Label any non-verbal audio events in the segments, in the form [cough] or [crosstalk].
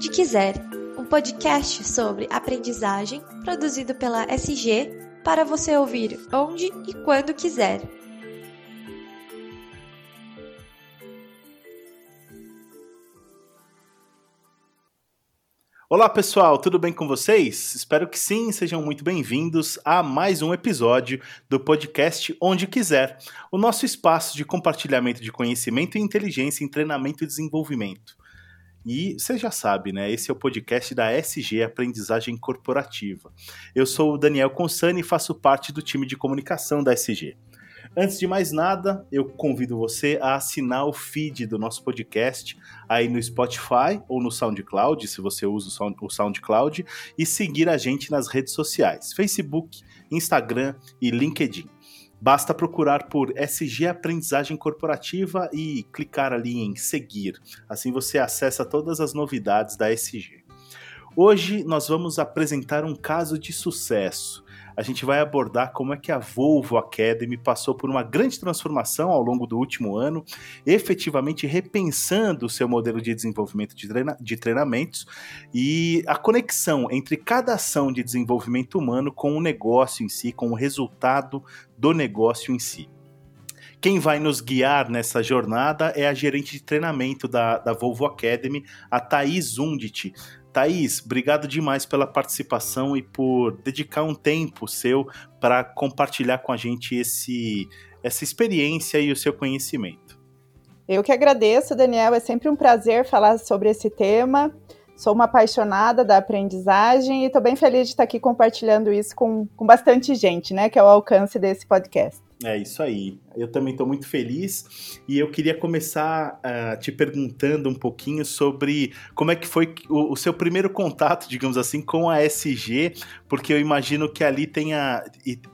Onde Quiser, um podcast sobre aprendizagem produzido pela SG para você ouvir onde e quando quiser. Olá pessoal, tudo bem com vocês? Espero que sim, sejam muito bem-vindos a mais um episódio do podcast Onde Quiser, o nosso espaço de compartilhamento de conhecimento e inteligência em treinamento e desenvolvimento. E você já sabe, né? Esse é o podcast da SG Aprendizagem Corporativa. Eu sou o Daniel Consani e faço parte do time de comunicação da SG. Antes de mais nada, eu convido você a assinar o feed do nosso podcast aí no Spotify ou no SoundCloud, se você usa o SoundCloud, e seguir a gente nas redes sociais: Facebook, Instagram e LinkedIn. Basta procurar por SG Aprendizagem Corporativa e clicar ali em seguir. Assim você acessa todas as novidades da SG. Hoje nós vamos apresentar um caso de sucesso a gente vai abordar como é que a Volvo Academy passou por uma grande transformação ao longo do último ano, efetivamente repensando o seu modelo de desenvolvimento de, treina de treinamentos e a conexão entre cada ação de desenvolvimento humano com o negócio em si, com o resultado do negócio em si. Quem vai nos guiar nessa jornada é a gerente de treinamento da, da Volvo Academy, a Thaís Undit. Thaís, obrigado demais pela participação e por dedicar um tempo seu para compartilhar com a gente esse, essa experiência e o seu conhecimento. Eu que agradeço, Daniel. É sempre um prazer falar sobre esse tema. Sou uma apaixonada da aprendizagem e estou bem feliz de estar aqui compartilhando isso com, com bastante gente, né? Que é o alcance desse podcast. É isso aí. Eu também estou muito feliz e eu queria começar uh, te perguntando um pouquinho sobre como é que foi o, o, seu primeiro contato, digamos assim, com a SG, porque eu imagino que ali tenha,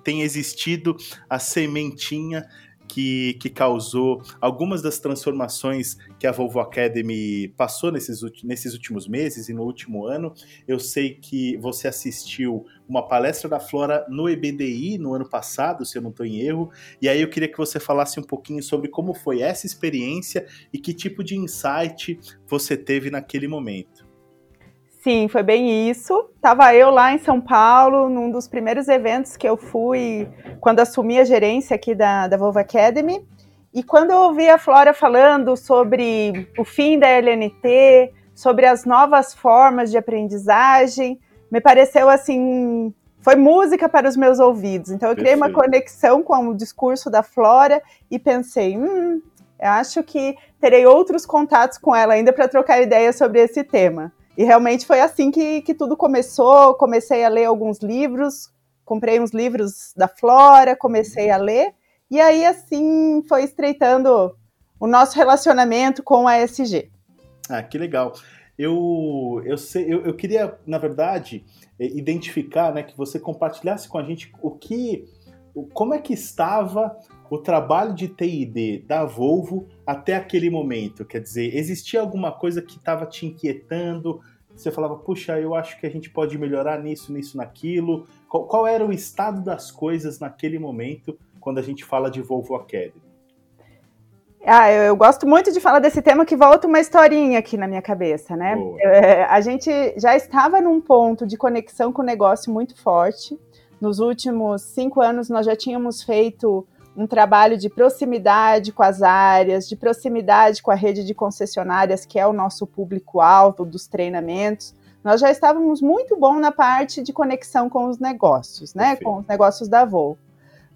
tenha existido a sementinha que, que causou algumas das transformações que a Volvo Academy passou nesses, nesses últimos meses e no último ano. Eu sei que você assistiu uma palestra da Flora no EBDI no ano passado, se eu não estou em erro, e aí eu queria que você falasse um pouquinho sobre como foi essa experiência e que tipo de insight você teve naquele momento. Sim, foi bem isso. Tava eu lá em São Paulo, num dos primeiros eventos que eu fui quando assumi a gerência aqui da, da Volvo Academy. E quando eu ouvi a Flora falando sobre o fim da LNT, sobre as novas formas de aprendizagem, me pareceu assim, foi música para os meus ouvidos. Então eu Perfeito. criei uma conexão com o discurso da Flora e pensei, hum, acho que terei outros contatos com ela ainda para trocar ideias sobre esse tema. E realmente foi assim que, que tudo começou. Comecei a ler alguns livros, comprei uns livros da Flora, comecei a ler, e aí assim foi estreitando o nosso relacionamento com a SG. Ah, que legal. Eu, eu, sei, eu, eu queria, na verdade, identificar, né, que você compartilhasse com a gente o que, como é que estava o trabalho de TID da Volvo até aquele momento? Quer dizer, existia alguma coisa que estava te inquietando? Você falava, puxa, eu acho que a gente pode melhorar nisso, nisso, naquilo. Qual, qual era o estado das coisas naquele momento quando a gente fala de Volvo Academy? Ah, eu, eu, gosto muito de falar desse tema que volta uma historinha aqui na minha cabeça, né? É, a gente já estava num ponto de conexão com o negócio muito forte. Nos últimos cinco anos, nós já tínhamos feito um trabalho de proximidade com as áreas, de proximidade com a rede de concessionárias, que é o nosso público-alvo dos treinamentos. Nós já estávamos muito bom na parte de conexão com os negócios, né? Com os negócios da Voo.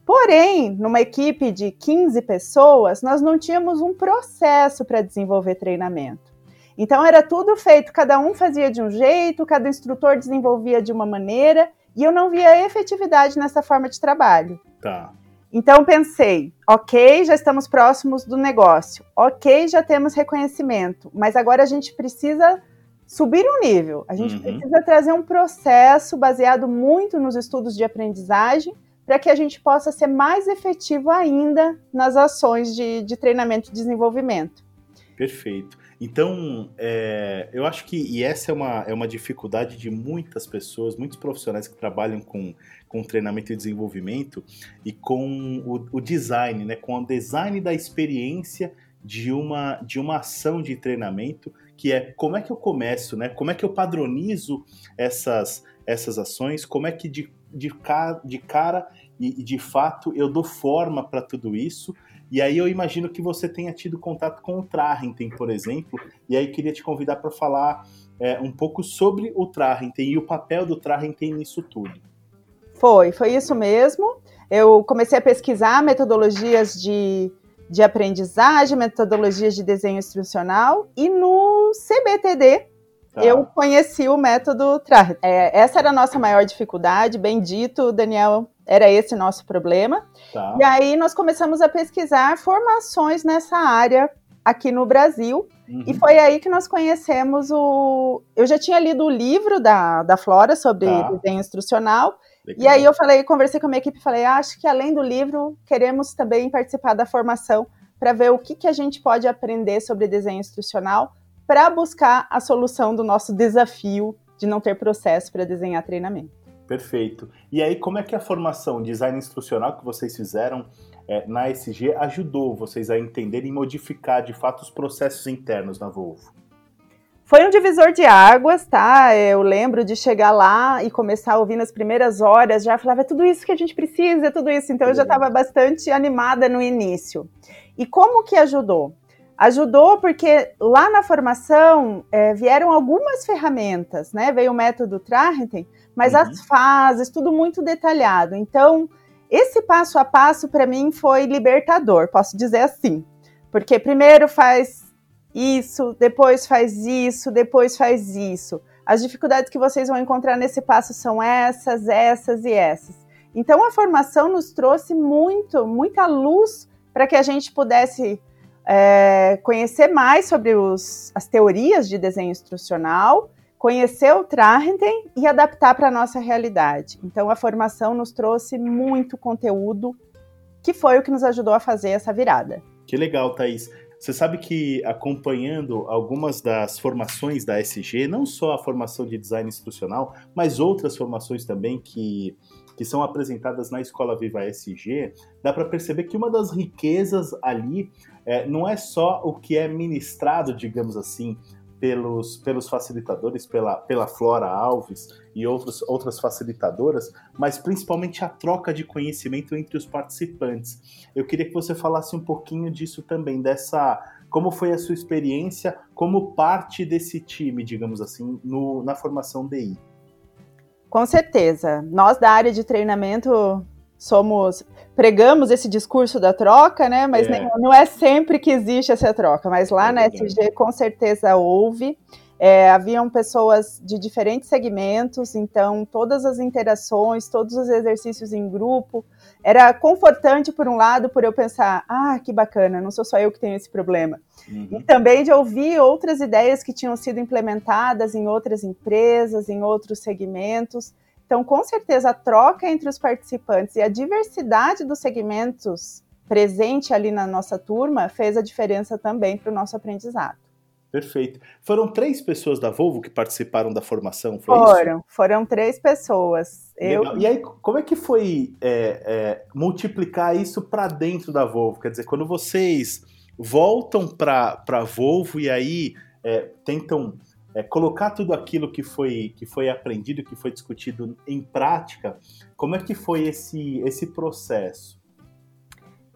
Porém, numa equipe de 15 pessoas, nós não tínhamos um processo para desenvolver treinamento. Então era tudo feito, cada um fazia de um jeito, cada instrutor desenvolvia de uma maneira, e eu não via efetividade nessa forma de trabalho. Tá. Então pensei, ok, já estamos próximos do negócio, ok, já temos reconhecimento, mas agora a gente precisa subir um nível, a gente uhum. precisa trazer um processo baseado muito nos estudos de aprendizagem para que a gente possa ser mais efetivo ainda nas ações de, de treinamento e desenvolvimento. Perfeito. Então, é, eu acho que, e essa é uma, é uma dificuldade de muitas pessoas, muitos profissionais que trabalham com, com treinamento e desenvolvimento e com o, o design, né, com o design da experiência de uma, de uma ação de treinamento que é como é que eu começo, né? Como é que eu padronizo essas, essas ações, como é que de, de, de cara e, de fato eu dou forma para tudo isso. E aí eu imagino que você tenha tido contato com o Trarrenten, por exemplo, e aí queria te convidar para falar é, um pouco sobre o Trarrenten e o papel do Trarrenten nisso tudo. Foi, foi isso mesmo. Eu comecei a pesquisar metodologias de, de aprendizagem, metodologias de desenho instrucional, e no CBTD tá. eu conheci o método Trarrenten. É, essa era a nossa maior dificuldade, bem dito, Daniel, era esse nosso problema. Tá. E aí nós começamos a pesquisar formações nessa área aqui no Brasil. Uhum. E foi aí que nós conhecemos o. Eu já tinha lido o livro da, da Flora sobre tá. desenho instrucional. Legal. E aí eu falei, conversei com a minha equipe e falei, ah, acho que além do livro, queremos também participar da formação para ver o que, que a gente pode aprender sobre desenho instrucional para buscar a solução do nosso desafio de não ter processo para desenhar treinamento. Perfeito. E aí, como é que a formação design instrucional que vocês fizeram é, na SG ajudou vocês a entenderem e modificar de fato os processos internos na Volvo? Foi um divisor de águas, tá? Eu lembro de chegar lá e começar a ouvir nas primeiras horas, já falava, é tudo isso que a gente precisa, é tudo isso. Então eu já estava bastante animada no início. E como que ajudou? Ajudou porque lá na formação é, vieram algumas ferramentas, né? Veio o método Trarrenten, mas uhum. as fases, tudo muito detalhado. Então, esse passo a passo para mim foi libertador, posso dizer assim. Porque primeiro faz isso, depois faz isso, depois faz isso. As dificuldades que vocês vão encontrar nesse passo são essas, essas e essas. Então a formação nos trouxe muito, muita luz para que a gente pudesse é, conhecer mais sobre os, as teorias de desenho instrucional conhecer o Trarrenten e adaptar para a nossa realidade. Então, a formação nos trouxe muito conteúdo, que foi o que nos ajudou a fazer essa virada. Que legal, Thaís. Você sabe que acompanhando algumas das formações da SG, não só a formação de design institucional, mas outras formações também que, que são apresentadas na Escola Viva SG, dá para perceber que uma das riquezas ali é, não é só o que é ministrado, digamos assim, pelos, pelos facilitadores, pela, pela Flora Alves e outros, outras facilitadoras, mas principalmente a troca de conhecimento entre os participantes. Eu queria que você falasse um pouquinho disso também, dessa. Como foi a sua experiência como parte desse time, digamos assim, no, na formação DI? Com certeza. Nós da área de treinamento somos pregamos esse discurso da troca, né? Mas é. Não, não, é sempre que existe essa troca. Mas lá é na SG com certeza houve. É, haviam pessoas de diferentes segmentos, então todas as interações, todos os exercícios em grupo, era confortante por um lado, por eu pensar, ah, que bacana, não sou só eu que tenho esse problema. Uhum. E também de ouvir outras ideias que tinham sido implementadas em outras empresas, em outros segmentos. Então, com certeza, a troca entre os participantes e a diversidade dos segmentos presente ali na nossa turma fez a diferença também para o nosso aprendizado. Perfeito. Foram três pessoas da Volvo que participaram da formação, foi foram, isso? Foram três pessoas. Eu... E aí, como é que foi é, é, multiplicar isso para dentro da Volvo? Quer dizer, quando vocês voltam para a Volvo e aí é, tentam é, colocar tudo aquilo que foi, que foi aprendido, que foi discutido em prática, como é que foi esse, esse processo?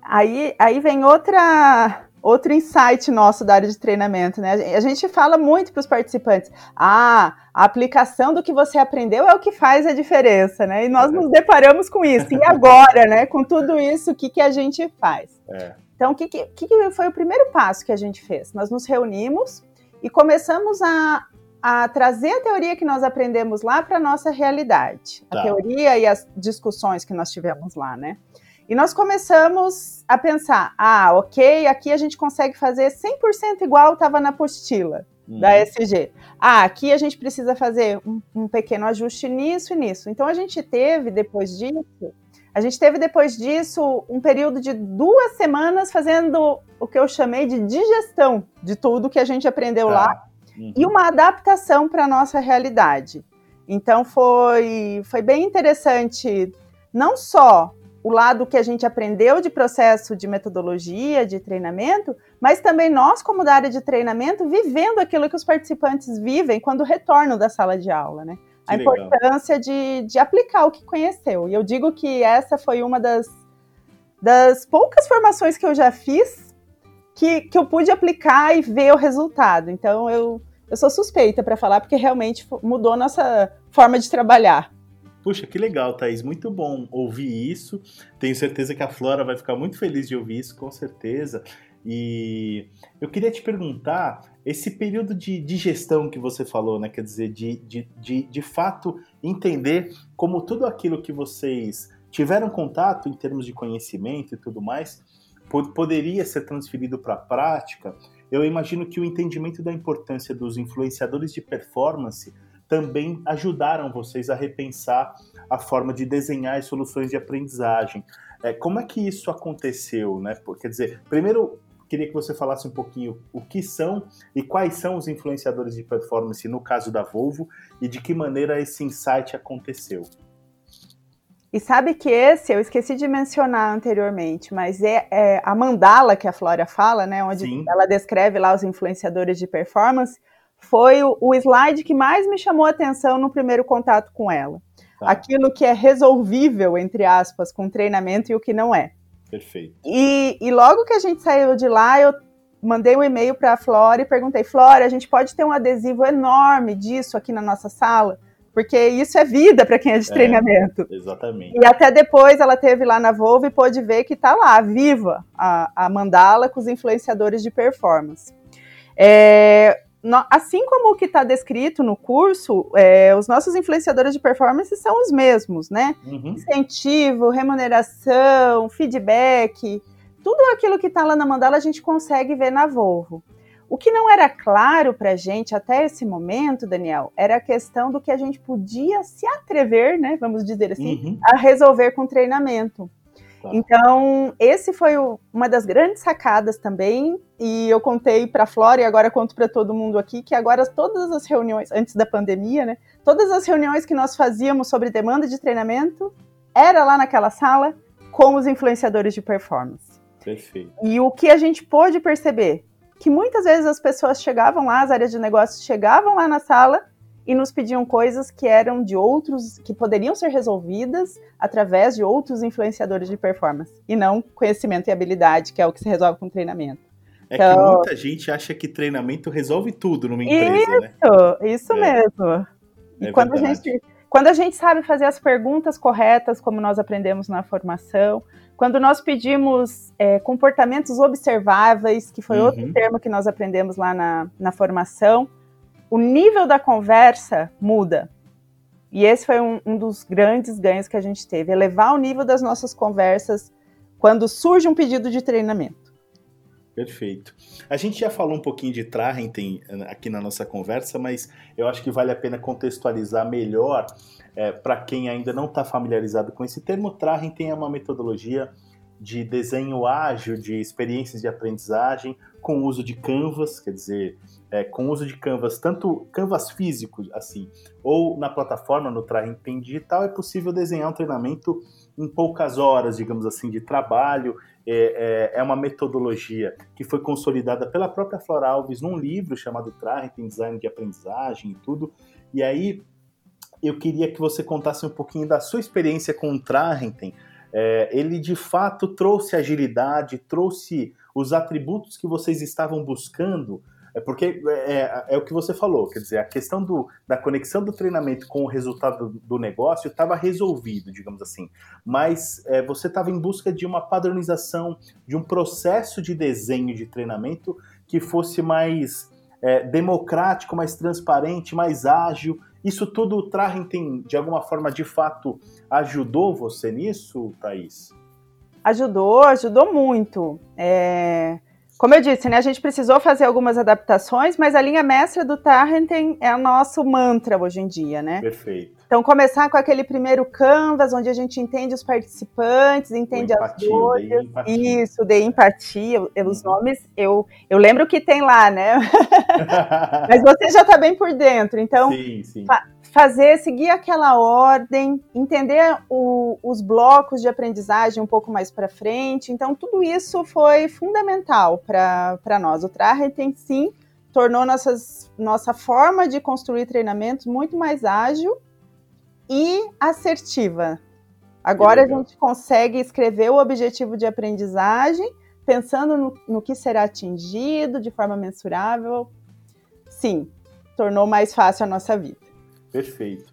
Aí, aí vem outra outro insight nosso da área de treinamento, né? A gente fala muito para os participantes: ah, a aplicação do que você aprendeu é o que faz a diferença, né? E nós nos deparamos com isso. E agora, né? Com tudo isso, o que, que a gente faz? É. Então, o que, que, que foi o primeiro passo que a gente fez? Nós nos reunimos e começamos a, a trazer a teoria que nós aprendemos lá para a nossa realidade. Tá. A teoria e as discussões que nós tivemos lá, né? E nós começamos a pensar: ah, ok, aqui a gente consegue fazer 100% igual estava na apostila uhum. da SG. Ah, aqui a gente precisa fazer um, um, pequeno ajuste nisso e nisso. Então a gente teve, depois disso, a gente teve depois disso um período de duas semanas fazendo o que eu chamei de digestão de tudo que a gente aprendeu tá. lá uhum. e uma adaptação para a nossa realidade. Então foi, foi bem interessante, não só o lado que a gente aprendeu de processo de metodologia, de treinamento, mas também nós, como da área de treinamento, vivendo aquilo que os participantes vivem quando retornam da sala de aula, né? A legal. importância de, de aplicar o que conheceu. E eu digo que essa foi uma das, das poucas formações que eu já fiz que, que eu pude aplicar e ver o resultado. Então, eu, eu sou suspeita para falar, porque realmente mudou a nossa forma de trabalhar. Puxa, que legal, Thaís. Muito bom ouvir isso. Tenho certeza que a Flora vai ficar muito feliz de ouvir isso, com certeza. E eu queria te perguntar, esse período de, gestão que você falou, né? Quer dizer, de, de, de, de fato entender como tudo aquilo que vocês tiveram contato em termos de conhecimento e tudo mais, poderia ser transferido para a prática. Eu imagino que o entendimento da importância dos influenciadores de performance também ajudaram vocês a repensar a forma de desenhar as soluções de aprendizagem. É, como é que isso aconteceu? Né? Quer dizer, primeiro queria que você falasse um pouquinho o que são e quais são os influenciadores de performance no caso da Volvo e de que maneira esse insight aconteceu. E sabe que esse eu esqueci de mencionar anteriormente, mas é, é a mandala que a Flória fala, né, onde Sim. ela descreve lá os influenciadores de performance foi o, o slide que mais me chamou a atenção no primeiro contato com ela. Tá. Aquilo que é resolvível, entre aspas, com treinamento e o que não é. Perfeito. E, e logo que a gente saiu de lá, eu mandei um e-mail para a Flora e perguntei: Flora, a gente pode ter um adesivo enorme disso aqui na nossa sala? Porque isso é vida para quem é de é, treinamento. Exatamente. E até depois ela teve lá na Volvo e pôde ver que está lá, viva, a, a mandala com os influenciadores de performance. É, assim como o que está descrito no curso, é, os nossos influenciadores de performance são os mesmos, né? Uhum. Incentivo, remuneração, feedback, tudo aquilo que está lá na mandala a gente consegue ver na Volvo. O que não era claro para a gente até esse momento, Daniel, era a questão do que a gente podia se atrever, né? Vamos dizer assim, uhum. a resolver com treinamento. Tá. Então, esse foi o, uma das grandes sacadas também, e eu contei para a Flora e agora conto para todo mundo aqui que agora todas as reuniões antes da pandemia, né? Todas as reuniões que nós fazíamos sobre demanda de treinamento era lá naquela sala com os influenciadores de performance. Perfeito. E o que a gente pôde perceber que muitas vezes as pessoas chegavam lá, as áreas de negócios chegavam lá na sala e nos pediam coisas que eram de outros, que poderiam ser resolvidas através de outros influenciadores de performance, e não conhecimento e habilidade, que é o que se resolve com treinamento. É então, que muita gente acha que treinamento resolve tudo numa empresa, isso, né? Isso, é. mesmo. E é quando a, gente, quando a gente sabe fazer as perguntas corretas, como nós aprendemos na formação, quando nós pedimos é, comportamentos observáveis, que foi uhum. outro termo que nós aprendemos lá na, na formação, o nível da conversa muda. E esse foi um, um, dos grandes ganhos que a gente teve, elevar o nível das nossas conversas quando surge um pedido de treinamento. Perfeito. A gente já falou um pouquinho de Trarrenten eh, aqui na nossa conversa, mas eu acho que vale a pena contextualizar melhor é, para quem ainda não está familiarizado com esse termo. Trarrenten é uma metodologia de desenho ágil de experiências de aprendizagem com uso de canvas, quer dizer, é, com uso de canvas, tanto canvas físicos assim, ou na plataforma no Training Digital, é possível desenhar um treinamento em poucas horas, digamos assim, de trabalho. É, é, é uma metodologia que foi consolidada pela própria Flora Alves num livro chamado Training Design de Aprendizagem e tudo. E aí eu queria que você contasse um pouquinho da sua experiência com o Trarrenten, é, ele de fato trouxe agilidade, trouxe os atributos que vocês estavam buscando, é porque é, é, é, o que você falou, quer dizer, a questão do, da conexão do treinamento com o resultado do, negócio estava resolvido, digamos assim, mas é, você estava em busca de uma padronização, de um processo de desenho de treinamento que fosse mais é, democrático, mais transparente, mais ágil isso tudo o Trarrenten, de alguma forma, de fato, ajudou você nisso, Thaís? Ajudou, ajudou muito. É... Como eu disse, né, a gente precisou fazer algumas adaptações, mas a linha mestra do Tarrenten é o nosso mantra hoje em dia, né? Perfeito. Então, começar com aquele primeiro canvas, onde a gente entende os participantes, entende empatia, as dores. Isso, de empatia. Os uhum. nomes, eu, eu lembro que tem lá, né? [laughs] Mas você já está bem por dentro. Então, sim, sim. Fazer, seguir aquela ordem, entender o, os blocos de aprendizagem um pouco mais para frente. Então, tudo isso foi fundamental para nós. O Traheten, sim, tornou nossas, nossa forma de construir treinamentos muito mais ágil e assertiva. Agora a gente consegue escrever o objetivo de aprendizagem pensando no, no que será atingido de forma mensurável. Sim, tornou mais fácil a nossa vida. Perfeito.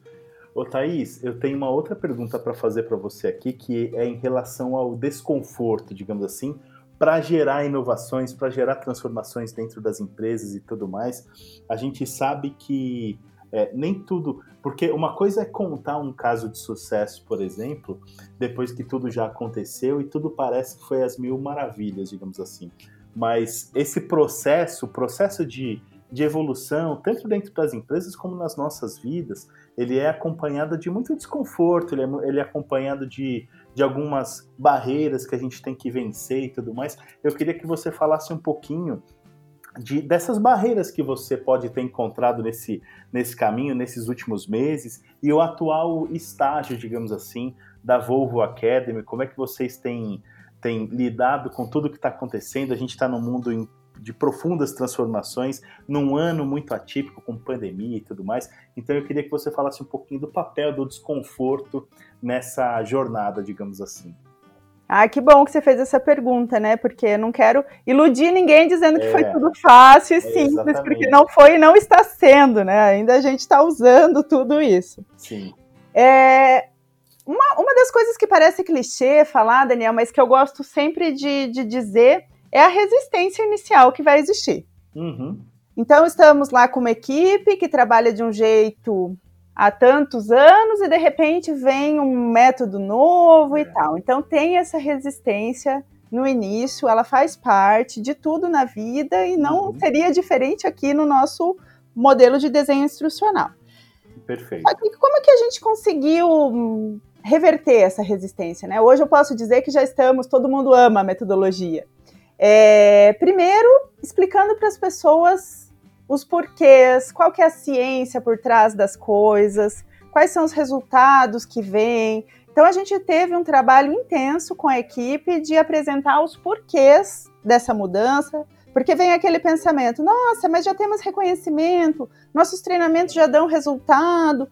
Ô Thaís, eu tenho uma outra pergunta para fazer para você aqui, que é em relação ao desconforto, digamos assim, para gerar inovações, para gerar transformações dentro das empresas e tudo mais. A gente sabe que é, nem tudo. Porque uma coisa é contar um caso de sucesso, por exemplo, depois que tudo já aconteceu e tudo parece que foi as mil maravilhas, digamos assim. Mas esse processo, o processo de de evolução, tanto dentro das empresas como nas nossas vidas, ele é acompanhado de muito desconforto, ele é, ele é acompanhado de, de algumas barreiras que a gente tem que vencer e tudo mais. Eu queria que você falasse um pouquinho de, dessas barreiras que você pode ter encontrado nesse, nesse caminho, nesses últimos meses, e o atual estágio, digamos assim, da Volvo Academy, como é que vocês têm, têm lidado com tudo que está acontecendo? A gente está num mundo de profundas transformações num ano muito atípico com pandemia e tudo mais. Então eu queria que você falasse um pouquinho do papel do desconforto nessa jornada, digamos assim. Ah, que bom que você fez essa pergunta, né? Porque eu não quero iludir ninguém dizendo que é, foi tudo fácil e é, simples, exatamente. porque não foi e não está sendo, né? Ainda a gente está usando tudo isso. Sim. É, uma, uma das coisas que parece clichê falar, Daniel, mas que eu gosto sempre de, de dizer é a resistência inicial que vai existir. Uhum. Então, estamos lá com uma equipe que trabalha de um jeito há tantos anos e de repente vem um método novo é. e tal. Então, tem essa resistência no início, ela faz parte de tudo na vida e não uhum. seria diferente aqui no nosso modelo de desenho instrucional. Perfeito. como é que a gente conseguiu reverter essa resistência? Né? Hoje eu posso dizer que já estamos, todo mundo ama a metodologia. É, primeiro, explicando para as pessoas os porquês, qual que é a ciência por trás das coisas, quais são os resultados que vêm. Então a gente teve um trabalho intenso com a equipe de apresentar os porquês dessa mudança, porque vem aquele pensamento: nossa, mas já temos reconhecimento, nossos treinamentos já dão resultado.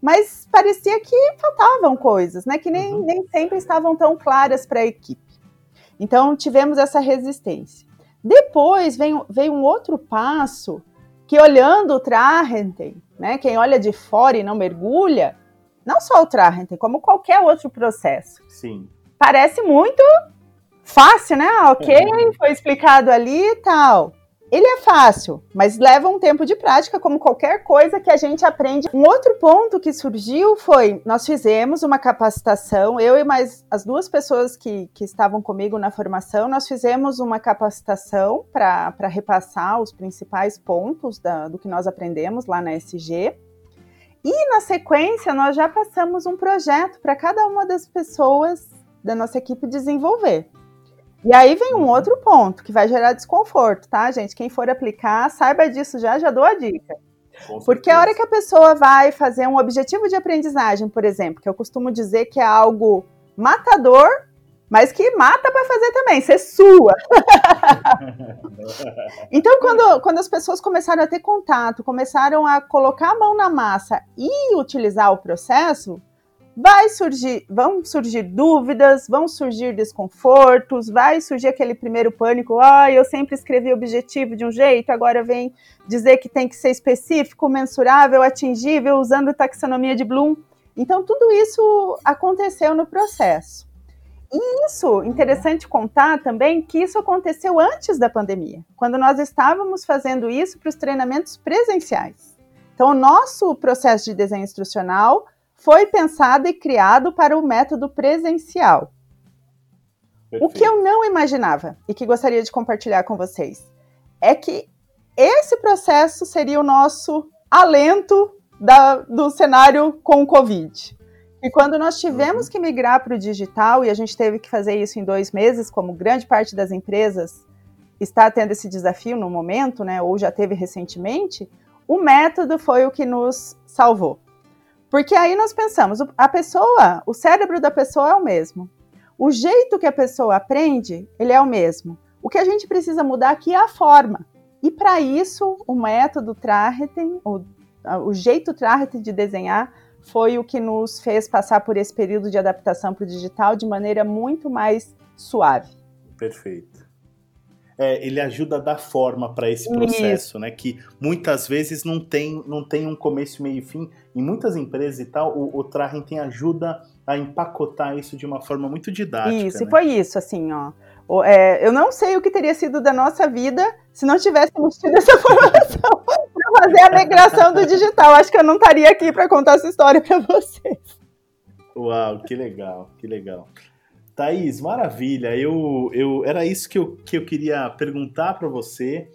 Mas parecia que faltavam coisas, né? Que nem, uhum. nem sempre estavam tão claras para a equipe. Então, tivemos essa resistência. Depois vem, veio um outro passo que, olhando o Trahenten, né, quem olha de fora e não mergulha, não só o Trahenten, como qualquer outro processo. Sim. Parece muito fácil, né? Ah, ok, é. foi explicado ali e tal. Ele é fácil, mas leva um tempo de prática, como qualquer coisa que a gente aprende. Um outro ponto que surgiu foi: nós fizemos uma capacitação, eu e mais as duas pessoas que, que estavam comigo na formação, nós fizemos uma capacitação para repassar os principais pontos da, do que nós aprendemos lá na SG. E na sequência, nós já passamos um projeto para cada uma das pessoas da nossa equipe desenvolver. E aí vem um uhum. outro ponto que vai gerar desconforto, tá, gente? Quem for aplicar, saiba disso já, já dou a dica. Porque a hora que a pessoa vai fazer um objetivo de aprendizagem, por exemplo, que eu costumo dizer que é algo matador, mas que mata para fazer também, ser sua. [laughs] então, quando, quando as pessoas começaram a ter contato, começaram a colocar a mão na massa e utilizar o processo, vai surgir, vão surgir dúvidas, vão surgir desconfortos, vai surgir aquele primeiro pânico, ah, eu sempre escrevi objetivo de um jeito, agora vem dizer que tem que ser específico, mensurável, atingível, usando taxonomia de Bloom. Então tudo isso aconteceu no processo. E isso, interessante contar também que isso aconteceu antes da pandemia, quando nós estávamos fazendo isso para os treinamentos presenciais. Então, o nosso processo de desenho instrucional foi pensado e criado para o método presencial. Perfeito. O que eu não imaginava e que gostaria de compartilhar com vocês é que esse processo seria o nosso alento da, do cenário com o Covid. E quando nós tivemos uhum. que migrar para o digital, e a gente teve que fazer isso em dois meses, como grande parte das empresas está tendo esse desafio no momento, né, ou já teve recentemente, o método foi o que nos salvou. Porque aí nós pensamos, a pessoa, o cérebro da pessoa é o mesmo. O jeito que a pessoa aprende, ele é o mesmo. O que a gente precisa mudar aqui é a forma. E para isso, o método Traheten, o, o jeito Traheten de desenhar, foi o que nos fez passar por esse período de adaptação para o digital de maneira muito mais suave. Perfeito. É, ele ajuda a dar forma para esse processo, Isso. né? Que muitas vezes não tem, não tem um começo, meio e fim. Em muitas empresas e tal, o, o Trahenten ajuda a empacotar isso de uma forma muito didática. Isso, né? e foi isso, assim, ó. É, eu não sei o que teria sido da nossa vida se não tivéssemos tido essa [laughs] formação para fazer a migração do digital. Acho que eu não estaria aqui para contar essa história para vocês. Uau, que legal, que legal. Thaís, maravilha. Eu, eu, era isso que eu, que eu queria perguntar para você.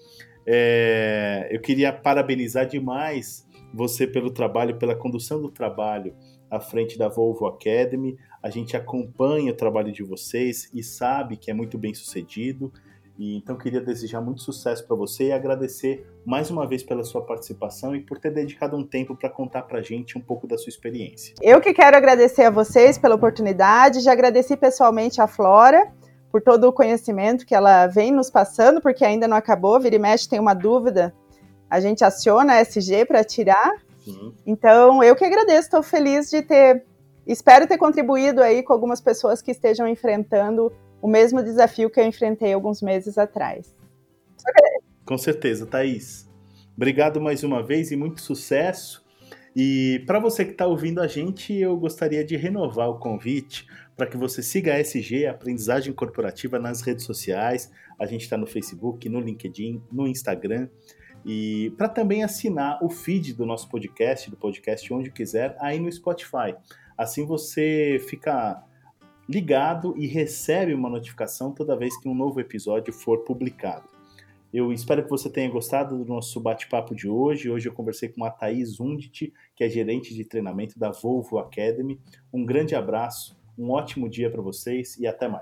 É, eu queria parabenizar demais você pelo trabalho, pela condução do trabalho à frente da Volvo Academy. A gente acompanha o trabalho de vocês e sabe que é muito bem sucedido. E então queria desejar muito sucesso para você e agradecer mais uma vez pela sua participação e por ter dedicado um tempo para contar para a gente um pouco da sua experiência. Eu que quero agradecer a vocês pela oportunidade, já agradeci pessoalmente a Flora por todo o conhecimento que ela vem nos passando, porque ainda não acabou, vira e mexe tem uma dúvida, a gente aciona a SG para tirar. Sim. Então, eu que agradeço, estou feliz de ter Espero ter contribuído aí com algumas pessoas que estejam enfrentando o mesmo desafio que eu enfrentei alguns meses atrás. Com certeza, Thaís. Obrigado mais uma vez e muito sucesso. E para você que está ouvindo a gente, eu gostaria de renovar o convite para que você siga a SG, Aprendizagem Corporativa, nas redes sociais. A gente está no Facebook, no LinkedIn, no Instagram. E para também assinar o feed do nosso podcast, do podcast Onde Quiser, aí no Spotify. Assim você fica ligado e recebe uma notificação toda vez que um novo episódio for publicado. Eu espero que você tenha gostado do nosso bate-papo de hoje. Hoje eu conversei com a Thaís Undit, que é gerente de treinamento da Volvo Academy. Um grande abraço, um ótimo dia para vocês e até mais.